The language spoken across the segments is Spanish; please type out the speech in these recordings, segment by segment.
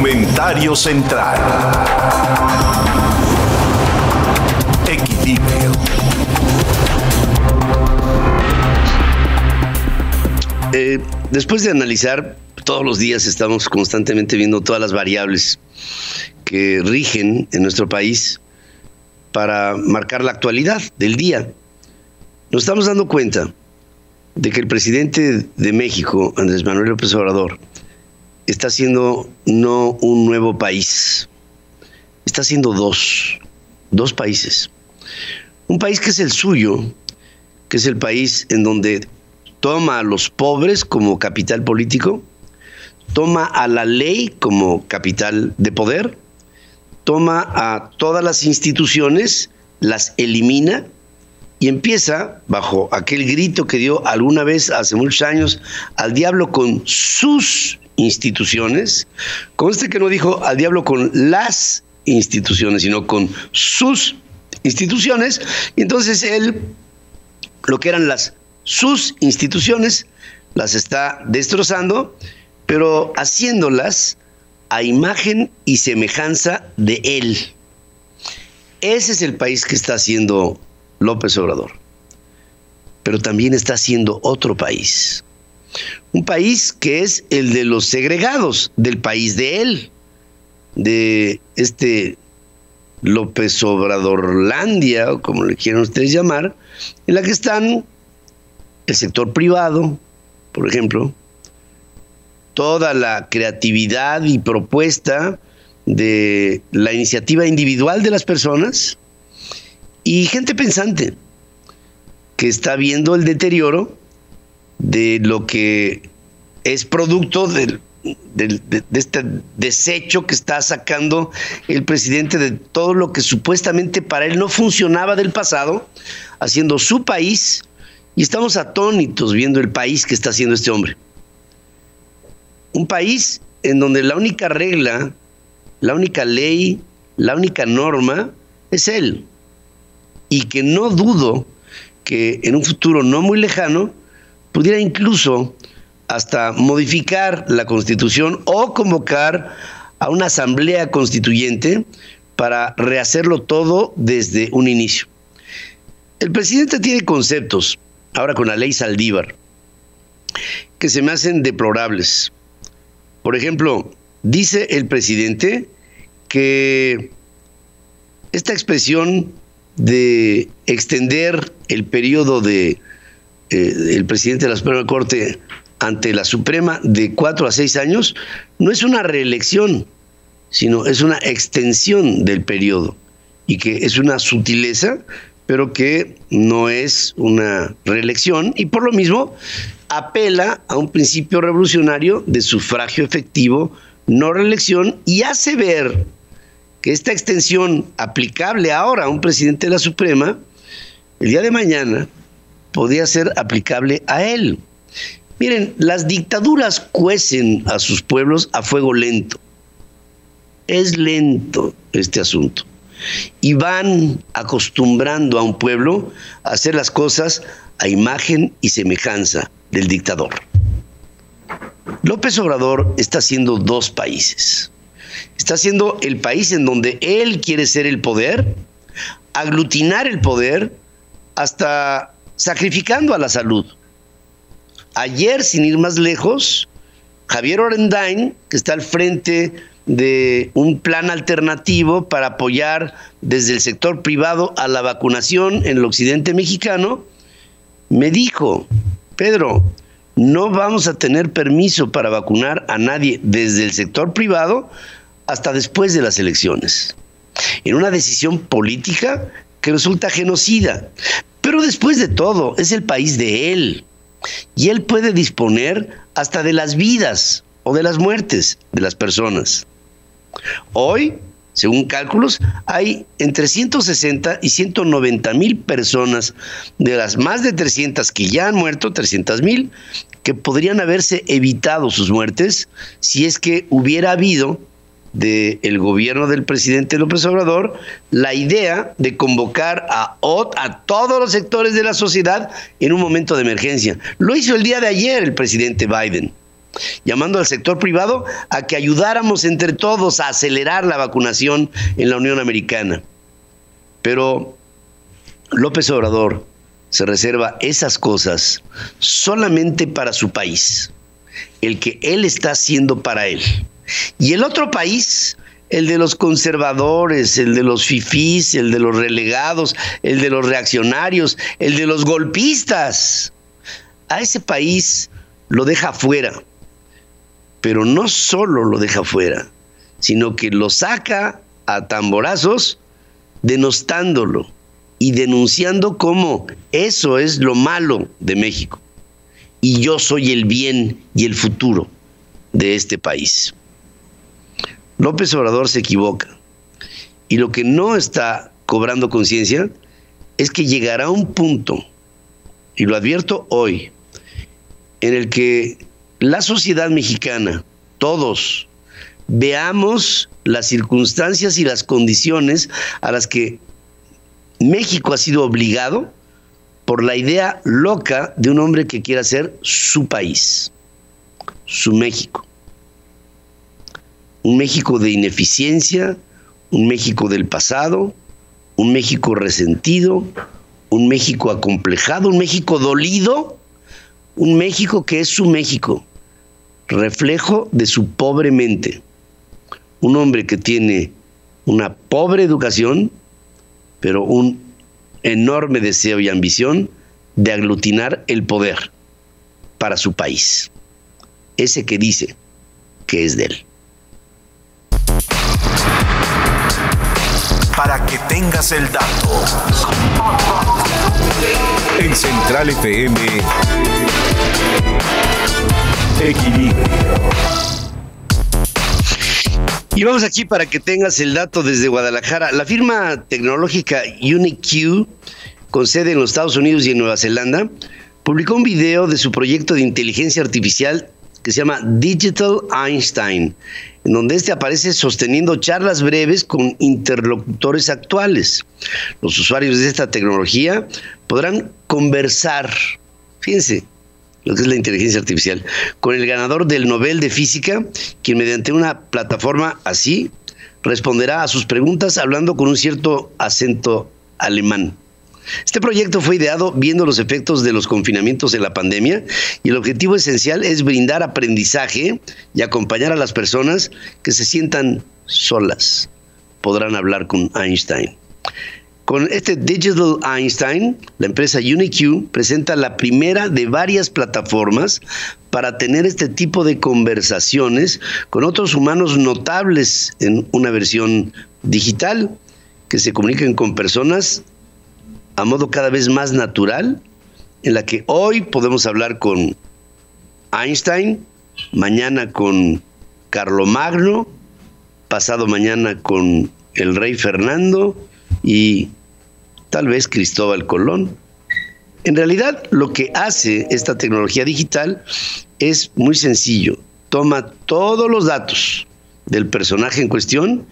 Comentario central. Equilibrio. Eh, después de analizar, todos los días estamos constantemente viendo todas las variables que rigen en nuestro país para marcar la actualidad del día. Nos estamos dando cuenta de que el presidente de México, Andrés Manuel López Obrador, está haciendo no un nuevo país, está haciendo dos, dos países. Un país que es el suyo, que es el país en donde toma a los pobres como capital político, toma a la ley como capital de poder, toma a todas las instituciones, las elimina y empieza, bajo aquel grito que dio alguna vez hace muchos años al diablo con sus instituciones, con este que no dijo al diablo con las instituciones, sino con sus instituciones, y entonces él, lo que eran las sus instituciones, las está destrozando, pero haciéndolas a imagen y semejanza de él. Ese es el país que está haciendo López Obrador. Pero también está haciendo otro país. Un país que es el de los segregados, del país de él, de este López Obradorlandia, o como le quieran ustedes llamar, en la que están el sector privado, por ejemplo, toda la creatividad y propuesta de la iniciativa individual de las personas y gente pensante que está viendo el deterioro de lo que es producto de, este desecho que está sacando el presidente de todo lo que supuestamente para él no funcionaba del pasado, haciendo su país, y estamos atónitos viendo el país que está haciendo este hombre. Un país en donde la única regla, la única ley, la única norma es él. Y que no dudo que en un futuro no muy lejano pudiera incluso hasta modificar la constitución o convocar a una asamblea constituyente para rehacerlo todo desde un inicio. El presidente tiene conceptos, ahora con la ley Saldívar, que se me hacen deplorables. Por ejemplo, dice el presidente que esta expresión de extender el periodo de eh, el presidente de la Suprema Corte ante la Suprema de cuatro a seis años no es una reelección, sino es una extensión del periodo y que es una sutileza, pero que no es una reelección y por lo mismo apela a un principio revolucionario de sufragio efectivo, no reelección y hace ver que esta extensión aplicable ahora a un presidente de la Suprema, el día de mañana, podía ser aplicable a él. Miren, las dictaduras cuecen a sus pueblos a fuego lento. Es lento este asunto. Y van acostumbrando a un pueblo a hacer las cosas a imagen y semejanza del dictador. López Obrador está haciendo dos países. Está haciendo el país en donde él quiere ser el poder, aglutinar el poder hasta sacrificando a la salud. Ayer, sin ir más lejos, Javier Orendain, que está al frente de un plan alternativo para apoyar desde el sector privado a la vacunación en el occidente mexicano, me dijo, Pedro, no vamos a tener permiso para vacunar a nadie desde el sector privado hasta después de las elecciones. En una decisión política que resulta genocida. Pero después de todo, es el país de él. Y él puede disponer hasta de las vidas o de las muertes de las personas. Hoy, según cálculos, hay entre 160 y 190 mil personas de las más de 300 que ya han muerto, 300 mil, que podrían haberse evitado sus muertes si es que hubiera habido del gobierno del presidente López Obrador la idea de convocar a, a todos los sectores de la sociedad en un momento de emergencia. Lo hizo el día de ayer el presidente Biden. llamando al sector privado a que ayudáramos entre todos a acelerar la vacunación en la Unión Americana. Pero López Obrador se reserva esas cosas solamente para su país, el que él está haciendo para él. Y el otro país, el de los conservadores, el de los fifís, el de los relegados, el de los reaccionarios, el de los golpistas, a ese país lo deja fuera. Pero no solo lo deja fuera, sino que lo saca a tamborazos denostándolo y denunciando cómo eso es lo malo de México. Y yo soy el bien y el futuro de este país. López Obrador se equivoca y lo que no está cobrando conciencia es que llegará un punto, y lo advierto hoy, en el que la sociedad mexicana, todos, veamos las circunstancias y las condiciones a las que México ha sido obligado por la idea loca de un hombre que quiere hacer su país, su México. Un México de ineficiencia, un México del pasado, un México resentido, un México acomplejado, un México dolido, un México que es su México, reflejo de su pobre mente. Un hombre que tiene una pobre educación, pero un enorme deseo y ambición de aglutinar el poder para su país. Ese que dice que es de él. Para que tengas el dato. En Central FM. Equilibrio. Y vamos aquí para que tengas el dato desde Guadalajara. La firma tecnológica UniQ, con sede en los Estados Unidos y en Nueva Zelanda, publicó un video de su proyecto de inteligencia artificial que se llama Digital Einstein, en donde este aparece sosteniendo charlas breves con interlocutores actuales. Los usuarios de esta tecnología podrán conversar, fíjense, lo que es la inteligencia artificial, con el ganador del Nobel de Física, quien mediante una plataforma así responderá a sus preguntas hablando con un cierto acento alemán. Este proyecto fue ideado viendo los efectos de los confinamientos de la pandemia y el objetivo esencial es brindar aprendizaje y acompañar a las personas que se sientan solas. Podrán hablar con Einstein. Con este Digital Einstein, la empresa UniQ presenta la primera de varias plataformas para tener este tipo de conversaciones con otros humanos notables en una versión digital que se comuniquen con personas a modo cada vez más natural, en la que hoy podemos hablar con Einstein, mañana con Carlomagno, pasado mañana con el rey Fernando y tal vez Cristóbal Colón. En realidad, lo que hace esta tecnología digital es muy sencillo. Toma todos los datos del personaje en cuestión,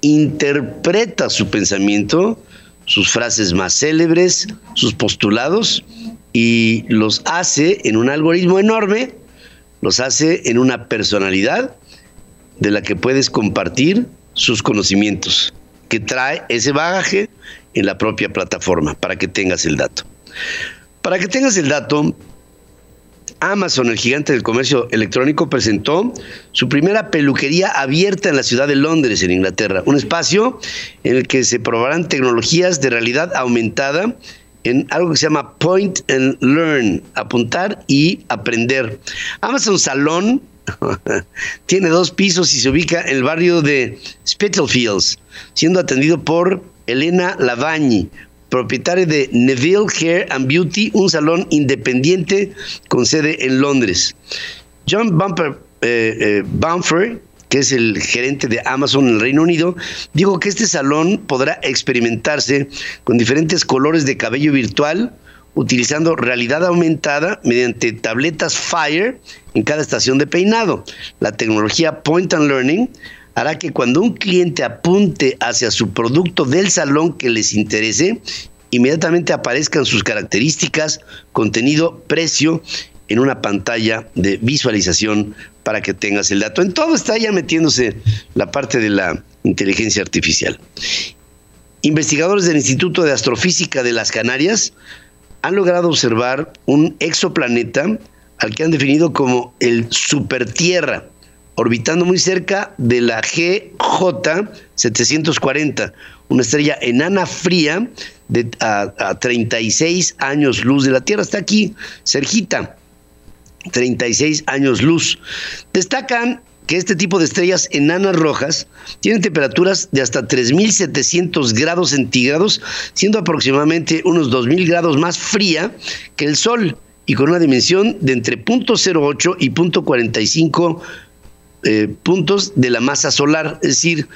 interpreta su pensamiento, sus frases más célebres, sus postulados, y los hace en un algoritmo enorme, los hace en una personalidad de la que puedes compartir sus conocimientos, que trae ese bagaje en la propia plataforma, para que tengas el dato. Para que tengas el dato, Amazon, el gigante del comercio electrónico, presentó su primera peluquería abierta en la ciudad de Londres, en Inglaterra. Un espacio en el que se probarán tecnologías de realidad aumentada en algo que se llama Point and Learn, apuntar y aprender. Amazon Salón tiene dos pisos y se ubica en el barrio de Spitalfields, siendo atendido por Elena Lavagni, propietaria de Neville Hair and Beauty, un salón independiente con sede en Londres. John Bumper, eh, eh que es el gerente de Amazon en el Reino Unido, dijo que este salón podrá experimentarse con diferentes colores de cabello virtual, utilizando realidad aumentada mediante tabletas Fire en cada estación de peinado. La tecnología Point and Learning hará que cuando un cliente apunte hacia su producto del salón que les interese, inmediatamente aparezcan sus características, contenido, precio en una pantalla de visualización para que tengas el dato. En todo está ya metiéndose la parte de la inteligencia artificial. Investigadores del Instituto de Astrofísica de las Canarias han logrado observar un exoplaneta al que han definido como el Supertierra, orbitando muy cerca de la GJ 740, una estrella enana fría de, a, 36 años luz de la Tierra. Está aquí, cerquita, 36 años luz. Destacan que este tipo de estrellas enanas rojas tienen temperaturas de hasta 3.700 grados centígrados, siendo aproximadamente unos 2.000 grados más fría que el Sol y con una dimensión de entre 0.08 y 0.45 eh, puntos de la masa solar, es decir,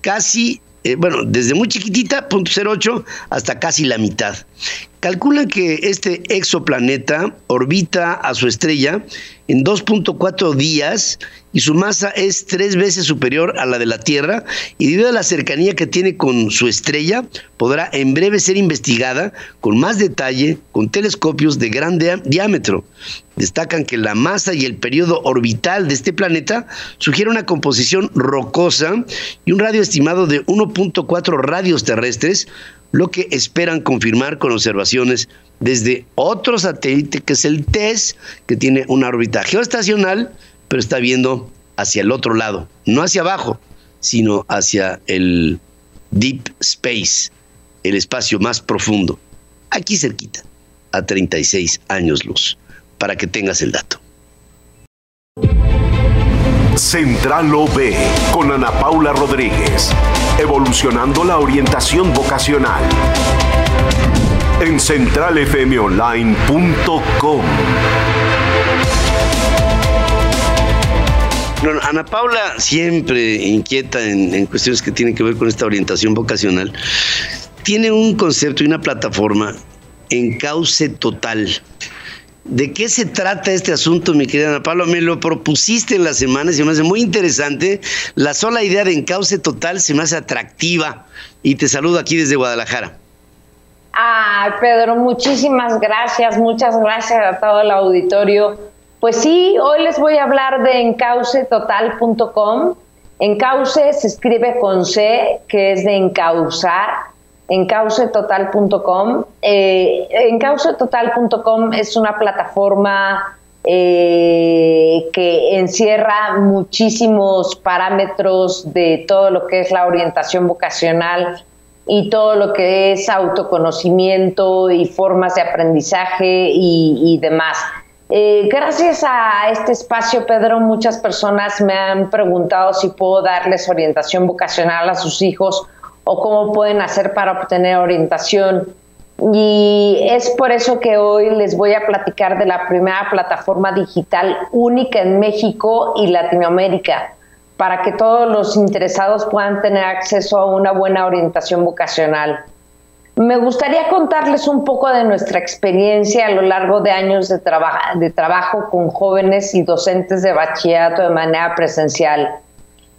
casi eh, bueno, desde muy chiquitita, 0.08, hasta casi la mitad. Calculan que este exoplaneta orbita a su estrella en 2.4 días y su masa es tres veces superior a la de la Tierra y debido a la cercanía que tiene con su estrella, podrá en breve ser investigada con más detalle con telescopios de gran diámetro. Destacan que la masa y el periodo orbital de este planeta sugiere una composición rocosa y un radio estimado de 1.4 radios terrestres, lo que esperan confirmar con observaciones desde otro satélite que es el TESS, que tiene una órbita geoestacional pero está viendo hacia el otro lado, no hacia abajo, sino hacia el deep space, el espacio más profundo, aquí cerquita, a 36 años luz, para que tengas el dato. Central OB con Ana Paula Rodríguez, evolucionando la orientación vocacional en centralfmonline.com. Ana Paula siempre inquieta en, cuestiones que tienen que ver con esta orientación vocacional. Tiene un concepto y una plataforma en cauce total. ¿De qué se trata este asunto, mi querida Ana Paula? Me lo propusiste en la semana y me hace muy interesante. La sola idea de encauce total se me hace atractiva. Y te saludo aquí desde Guadalajara. Ay, Pedro, muchísimas gracias. Muchas gracias a todo el auditorio pues sí, hoy les voy a hablar de encaucetotal.com. Encauce se escribe con C, que es de encauzar, encaucetotal.com. Eh, encaucetotal.com es una plataforma eh, que encierra muchísimos parámetros de todo lo que es la orientación vocacional y todo lo que es autoconocimiento y formas de aprendizaje y demás. Eh, gracias a este espacio, Pedro, muchas personas me han preguntado si puedo darles orientación vocacional a sus hijos o cómo pueden hacer para obtener orientación. Y es por eso que hoy les voy a platicar de la primera plataforma digital única en México y Latinoamérica, para que todos los interesados puedan tener acceso a una buena orientación vocacional. Me gustaría contarles un poco de nuestra experiencia a lo largo de años de, de trabajo con jóvenes y docentes de bachillerato de manera presencial.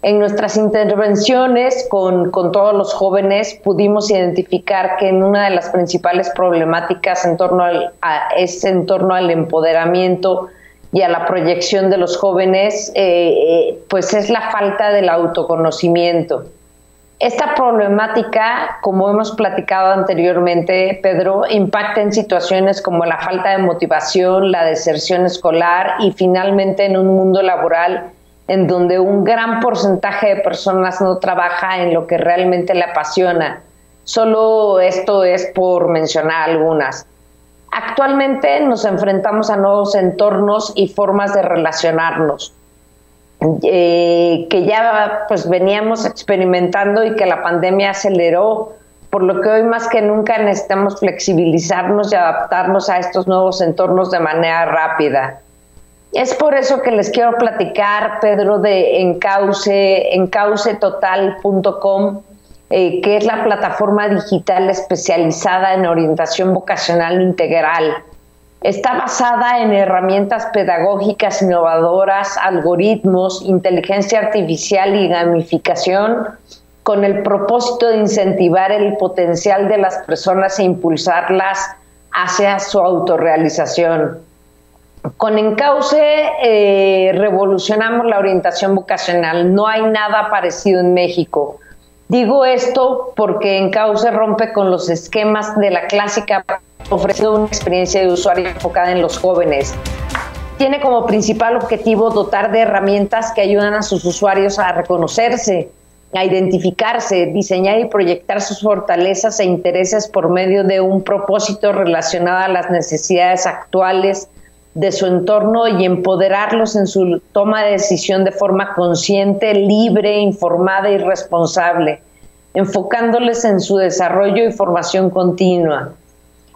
En nuestras intervenciones con, todos los jóvenes pudimos identificar que en una de las principales problemáticas en torno al, es en torno al empoderamiento y a la proyección de los jóvenes, eh, eh, pues es la falta del autoconocimiento. Esta problemática, como hemos platicado anteriormente, Pedro, impacta en situaciones como la falta de motivación, la deserción escolar y finalmente en un mundo laboral en donde un gran porcentaje de personas no trabaja en lo que realmente le apasiona. Solo esto es por mencionar algunas. Actualmente nos enfrentamos a nuevos entornos y formas de relacionarnos eh, que ya pues veníamos experimentando y que la pandemia aceleró, por lo que hoy más que nunca necesitamos flexibilizarnos y adaptarnos a estos nuevos entornos de manera rápida. Es por eso que les quiero platicar, Pedro, de Encauce, encaucetotal.com, eh, que es la plataforma digital especializada en orientación vocacional integral Está basada en herramientas pedagógicas innovadoras, algoritmos, inteligencia artificial y gamificación con el propósito de incentivar el potencial de las personas e impulsarlas hacia su autorrealización. Con Encauce eh, revolucionamos la orientación vocacional. No hay nada parecido en México. Digo esto porque Encauce rompe con los esquemas de la clásica ofreciendo una experiencia de usuario enfocada en los jóvenes. Tiene como principal objetivo dotar de herramientas que ayudan a sus usuarios a reconocerse, a identificarse, diseñar y proyectar sus fortalezas e intereses por medio de un propósito relacionado a las necesidades actuales de su entorno y empoderarlos en su toma de decisión de forma consciente, libre, informada y responsable, enfocándoles en su desarrollo y formación continua.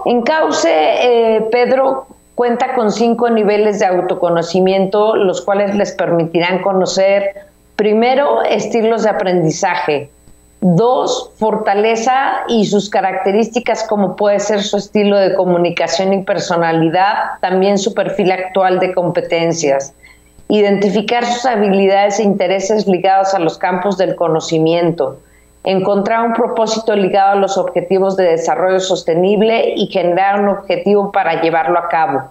En Cauce, eh, Pedro cuenta con cinco niveles de autoconocimiento, los cuales les permitirán conocer primero estilos de aprendizaje, dos, fortaleza y sus características como puede ser su estilo de comunicación y personalidad, también su perfil actual de competencias, identificar sus habilidades e intereses ligados a los campos del conocimiento, encontrar un propósito ligado a los objetivos de desarrollo sostenible y generar un objetivo para llevarlo a cabo.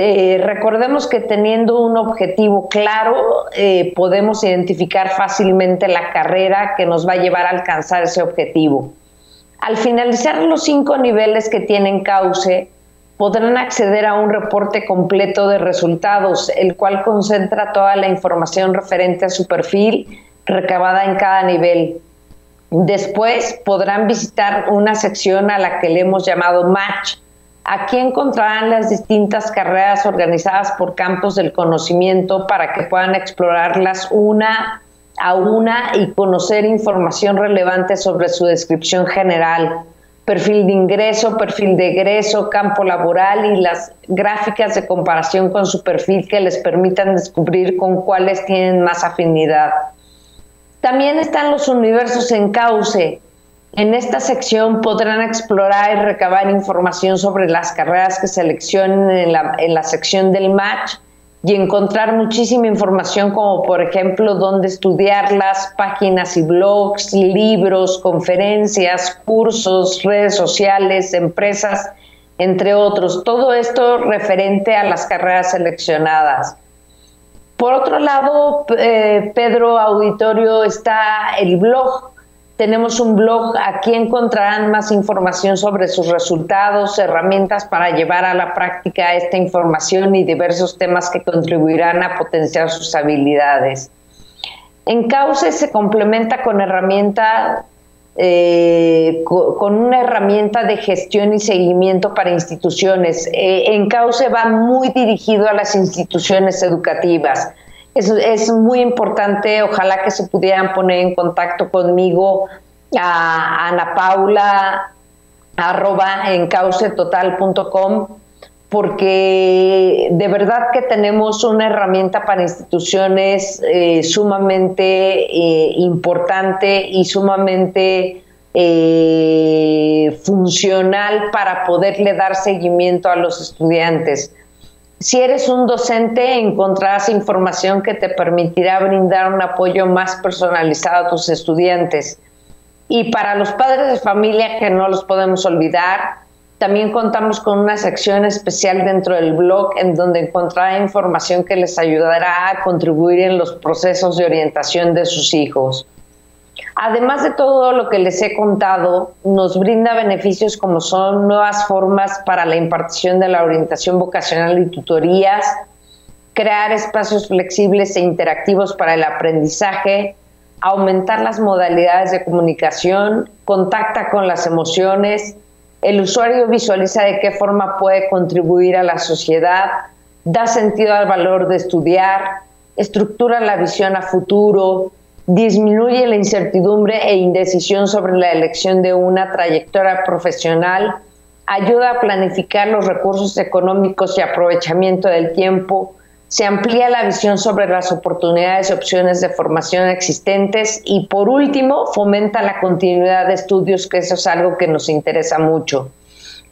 Eh, recordemos que teniendo un objetivo claro eh, podemos identificar fácilmente la carrera que nos va a llevar a alcanzar ese objetivo. Al finalizar los cinco niveles que tienen cauce, podrán acceder a un reporte completo de resultados, el cual concentra toda la información referente a su perfil recabada en cada nivel. Después podrán visitar una sección a la que le hemos llamado Match. Aquí encontrarán las distintas carreras organizadas por campos del conocimiento para que puedan explorarlas una a una y conocer información relevante sobre su descripción general, perfil de ingreso, perfil de egreso, campo laboral y las gráficas de comparación con su perfil que les permitan descubrir con cuáles tienen más afinidad. También están los universos en cauce. En esta sección podrán explorar y recabar información sobre las carreras que seleccionen en la, en la sección del match y encontrar muchísima información como por ejemplo dónde estudiarlas, páginas y blogs, libros, conferencias, cursos, redes sociales, empresas, entre otros. Todo esto referente a las carreras seleccionadas. Por otro lado, eh, Pedro Auditorio está el blog. Tenemos un blog, aquí encontrarán más información sobre sus resultados, herramientas para llevar a la práctica esta información y diversos temas que contribuirán a potenciar sus habilidades. En Cauce se complementa con herramienta eh, con una herramienta de gestión y seguimiento para instituciones. Eh, en Cauce va muy dirigido a las instituciones educativas. Es, es, muy importante, ojalá que se pudieran poner en contacto conmigo a Ana Paula arroba en caucetotal.com porque de verdad que tenemos una herramienta para instituciones eh, sumamente eh, importante y sumamente eh, funcional para poderle dar seguimiento a los estudiantes. Si eres un docente, encontrarás información que te permitirá brindar un apoyo más personalizado a tus estudiantes. Y para los padres de familia que no los podemos olvidar, también contamos con una sección especial dentro del blog en donde encontrará información que les ayudará a contribuir en los procesos de orientación de sus hijos. Además de todo lo que les he contado, nos brinda beneficios como son nuevas formas para la impartición de la orientación vocacional y tutorías, crear espacios flexibles e interactivos para el aprendizaje, aumentar las modalidades de comunicación, contacta con las emociones, el usuario visualiza de qué forma puede contribuir a la sociedad, da sentido al valor de estudiar, estructura la visión a futuro, disminuye la incertidumbre e indecisión sobre la elección de una trayectoria profesional, ayuda a planificar los recursos económicos y aprovechamiento del tiempo, se amplía la visión sobre las oportunidades y opciones de formación existentes y por último fomenta la continuidad de estudios, que eso es algo que nos interesa mucho.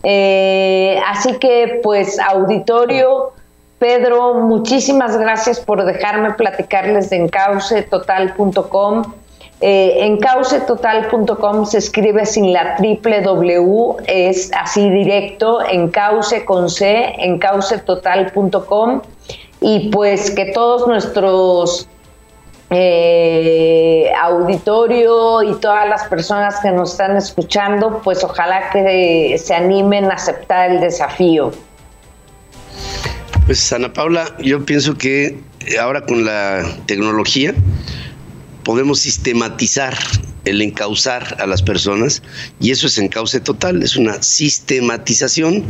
Eh, así que pues auditorio, Pedro, muchísimas gracias por dejarme platicarles de encaucetotal.com. Eh, encaucetotal.com se escribe sin la triple W, es así directo, encauce con C, encaucetotal.com y pues que todos nuestros eh, auditorio y todas las personas que nos están escuchando, pues ojalá que se animen a aceptar el desafío. Pues Ana Paula, yo pienso que ahora con la tecnología podemos sistematizar el encauzar a las personas y eso es encauce total, es una sistematización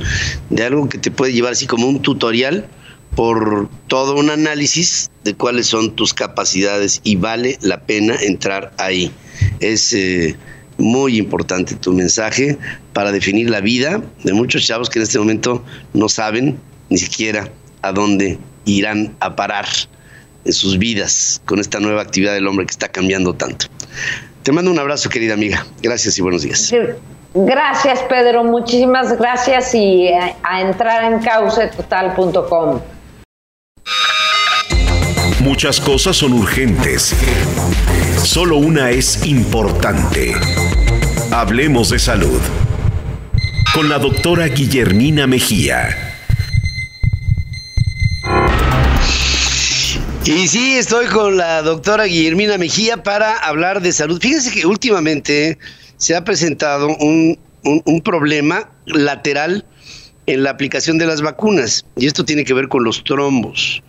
de algo que te puede llevar así como un tutorial por todo un análisis de cuáles son tus capacidades y vale la pena entrar ahí. Es eh, muy importante tu mensaje para definir la vida de muchos chavos que en este momento no saben ni siquiera a dónde irán a parar en sus vidas con esta nueva actividad del hombre que está cambiando tanto. Te mando un abrazo, querida amiga. Gracias y buenos días. Gracias, Pedro. Muchísimas gracias y a, a entrar en caucetotal.com. Muchas cosas son urgentes. Solo una es importante. Hablemos de salud. Con la doctora Guillermina Mejía. Y sí, estoy con la doctora Guillermina Mejía para hablar de salud. Fíjense que últimamente se ha presentado un, un problema lateral en la aplicación de las vacunas. Y esto tiene que ver con los trombos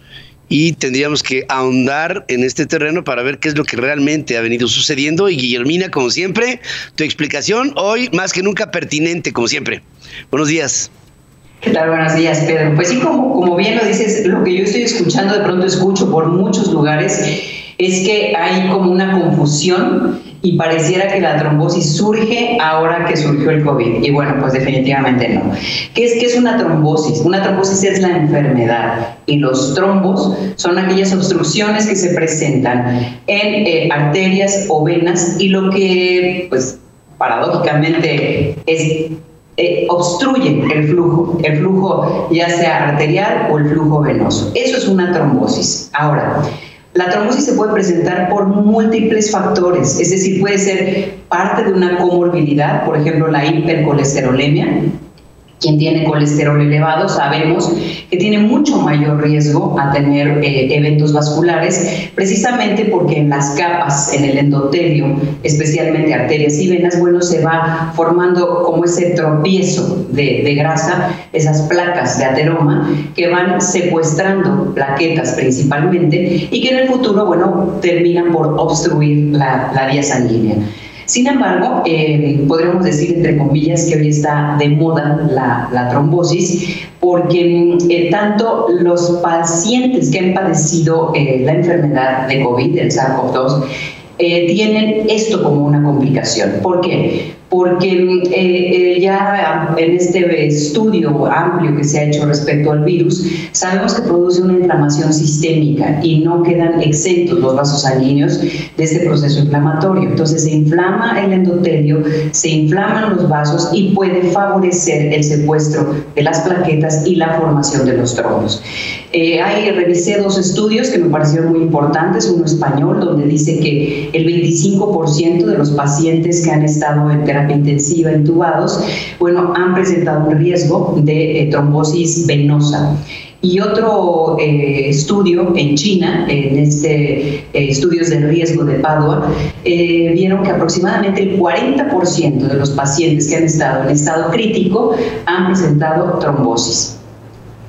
y tendríamos que ahondar en este terreno para ver qué es lo que realmente ha venido sucediendo. Y Guillermina, como siempre, tu explicación hoy más que nunca pertinente, como siempre. Buenos días. ¿Qué tal? Buenos días, Pedro. Pues sí, como, como bien lo dices, lo que yo estoy escuchando, de pronto escucho por muchos lugares, es que hay como una confusión y pareciera que la trombosis surge ahora que surgió el COVID. Y bueno, pues definitivamente no. ¿Qué es, qué es una trombosis? Una trombosis es la enfermedad y los trombos son aquellas obstrucciones que se presentan en eh, arterias o venas y lo que, pues, paradójicamente es eh, obstruye el flujo, el flujo ya sea arterial o el flujo venoso. Eso es una trombosis. Ahora, la trombosis se puede presentar por múltiples factores, es decir, puede ser parte de una comorbilidad, por ejemplo, la hipercolesterolemia, quien tiene colesterol elevado sabemos que tiene mucho mayor riesgo a tener eh, eventos vasculares, precisamente porque en las capas, en el endotelio, especialmente arterias y venas, bueno, se va formando como ese tropiezo de, grasa, esas placas de ateroma que van secuestrando plaquetas principalmente y que en el futuro, bueno, terminan por obstruir la, la vía sanguínea. Sin embargo, eh, podríamos decir, entre comillas, que hoy está de moda la, trombosis, porque eh, tanto los pacientes que han padecido eh, la enfermedad de COVID, el SARS-CoV-2, tienen esto como una complicación. ¿Por qué? Porque eh, eh, ya en este estudio amplio que se ha hecho respecto al virus, sabemos que produce una inflamación sistémica y no quedan exentos los vasos sanguíneos de este proceso inflamatorio. Entonces se inflama el endotelio, se inflaman los vasos y puede favorecer el secuestro de las plaquetas y la formación de los trombos. Eh, hay, revisé dos estudios que me parecieron muy importantes, uno español, donde dice que el 25% de los pacientes que han estado en terapia intensiva, intubados, bueno, han presentado un riesgo de eh, trombosis venosa. Y otro eh, estudio en China, en este eh, estudios de riesgo de Padua, vieron que aproximadamente el 40% de los pacientes que han estado en estado crítico han presentado trombosis.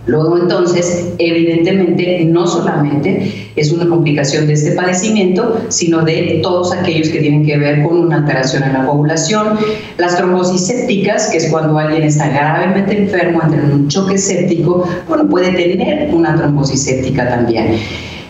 Luego entonces, evidentemente, no solamente es una complicación de este padecimiento, sino de todos aquellos que tienen que ver con una alteración en la coagulación, las trombosis sépticas, que es cuando alguien está gravemente enfermo, entra en un choque séptico, bueno, puede tener una trombosis séptica también.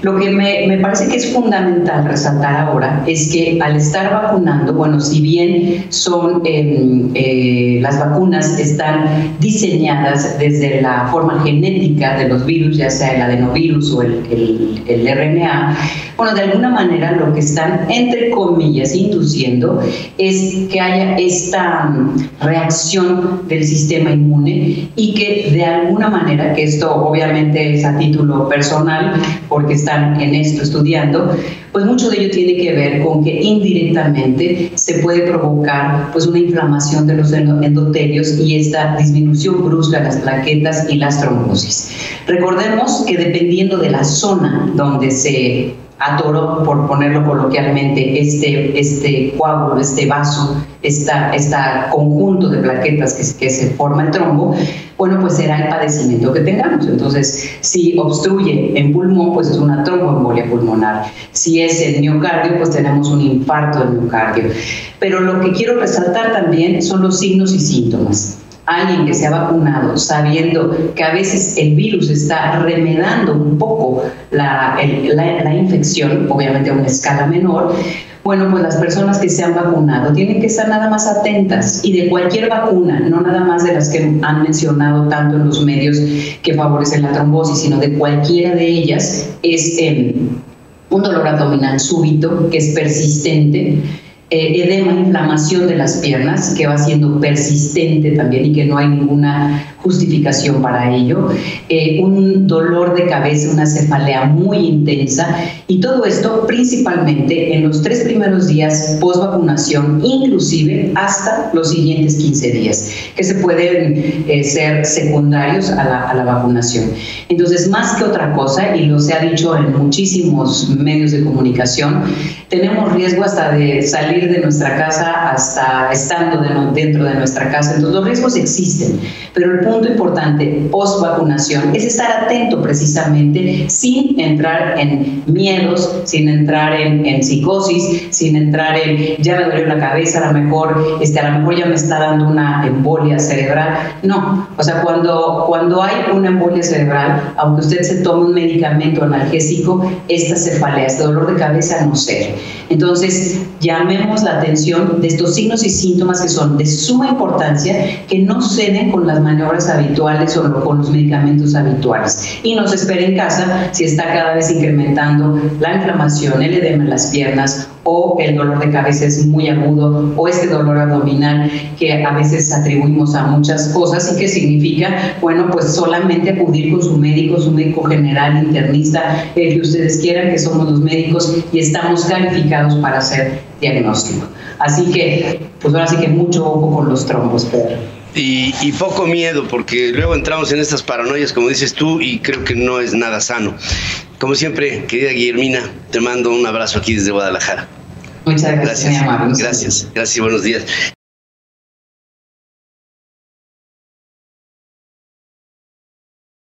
Lo que me, parece que es fundamental resaltar ahora es que al estar vacunando, bueno, si bien son em, eh, las vacunas están diseñadas desde la forma genética de los virus, ya sea el adenovirus o el, el, el RNA, bueno, de alguna manera lo que están, entre comillas, induciendo es que haya esta mm, reacción del sistema inmune y que de alguna manera, que esto obviamente es a título personal, porque está están en esto estudiando, pues mucho de ello tiene que ver con que indirectamente se puede provocar pues una inflamación de los endotelios y esta disminución brusca de las plaquetas y las trombosis. Recordemos que dependiendo de la zona donde se atoró, por ponerlo coloquialmente, este, este coágulo, este vaso, este conjunto de plaquetas que, que se forma el trombo, bueno, pues será el padecimiento que tengamos. Entonces, si obstruye en pulmón, pues es una tromboembolia pulmonar. Si es el miocardio, pues tenemos un infarto del miocardio. Pero lo que quiero resaltar también son los signos y síntomas alguien que se ha vacunado sabiendo que a veces el virus está remedando un poco la, la, infección, obviamente a una escala menor, bueno, pues las personas que se han vacunado tienen que estar nada más atentas y de cualquier vacuna, no nada más de las que han mencionado tanto en los medios que favorecen la trombosis, sino de cualquiera de ellas, es eh, un dolor abdominal súbito que es persistente eh, edema, inflamación de las piernas, que va siendo persistente también y que no hay ninguna justificación para ello, eh, un dolor de cabeza, una cefalea muy intensa y todo esto principalmente en los tres primeros días post vacunación, inclusive hasta los siguientes 15 días, que se pueden eh, ser secundarios a la, a la vacunación. Entonces, más que otra cosa, y lo se ha dicho en muchísimos medios de comunicación, tenemos riesgo hasta de salir de nuestra casa, hasta estando dentro de nuestra casa. Entonces, los riesgos existen, pero el punto importante post vacunación es estar atento precisamente sin entrar en miedos, sin entrar en, en psicosis, sin entrar en ya me duele la cabeza, a lo mejor, este, a lo mejor ya me está dando una embolia cerebral. No, o sea, cuando, cuando hay una embolia cerebral, aunque usted se tome un medicamento analgésico, esta cefalea, este dolor de cabeza no sé. Entonces, llamemos la atención de estos signos y síntomas que son de suma importancia, que no ceden con las maniobras habituales o con los medicamentos habituales. Y no se espere en casa si está cada vez incrementando la inflamación, el edema en las piernas o el dolor de cabeza es muy agudo o este dolor abdominal que a veces atribuimos a muchas cosas y que significa, bueno, pues solamente acudir con su médico, su médico general, internista, el que ustedes quieran, que somos los médicos y estamos calificados para hacer diagnóstico. Así que, pues ahora sí que mucho ojo con los trombos, Pedro. Y, y, poco miedo, porque luego entramos en estas paranoias, como dices tú, y creo que no es nada sano. Como siempre, querida Guillermina, te mando un abrazo aquí desde Guadalajara. Muchas gracias. Gracias, gracias, gracias, buenos días.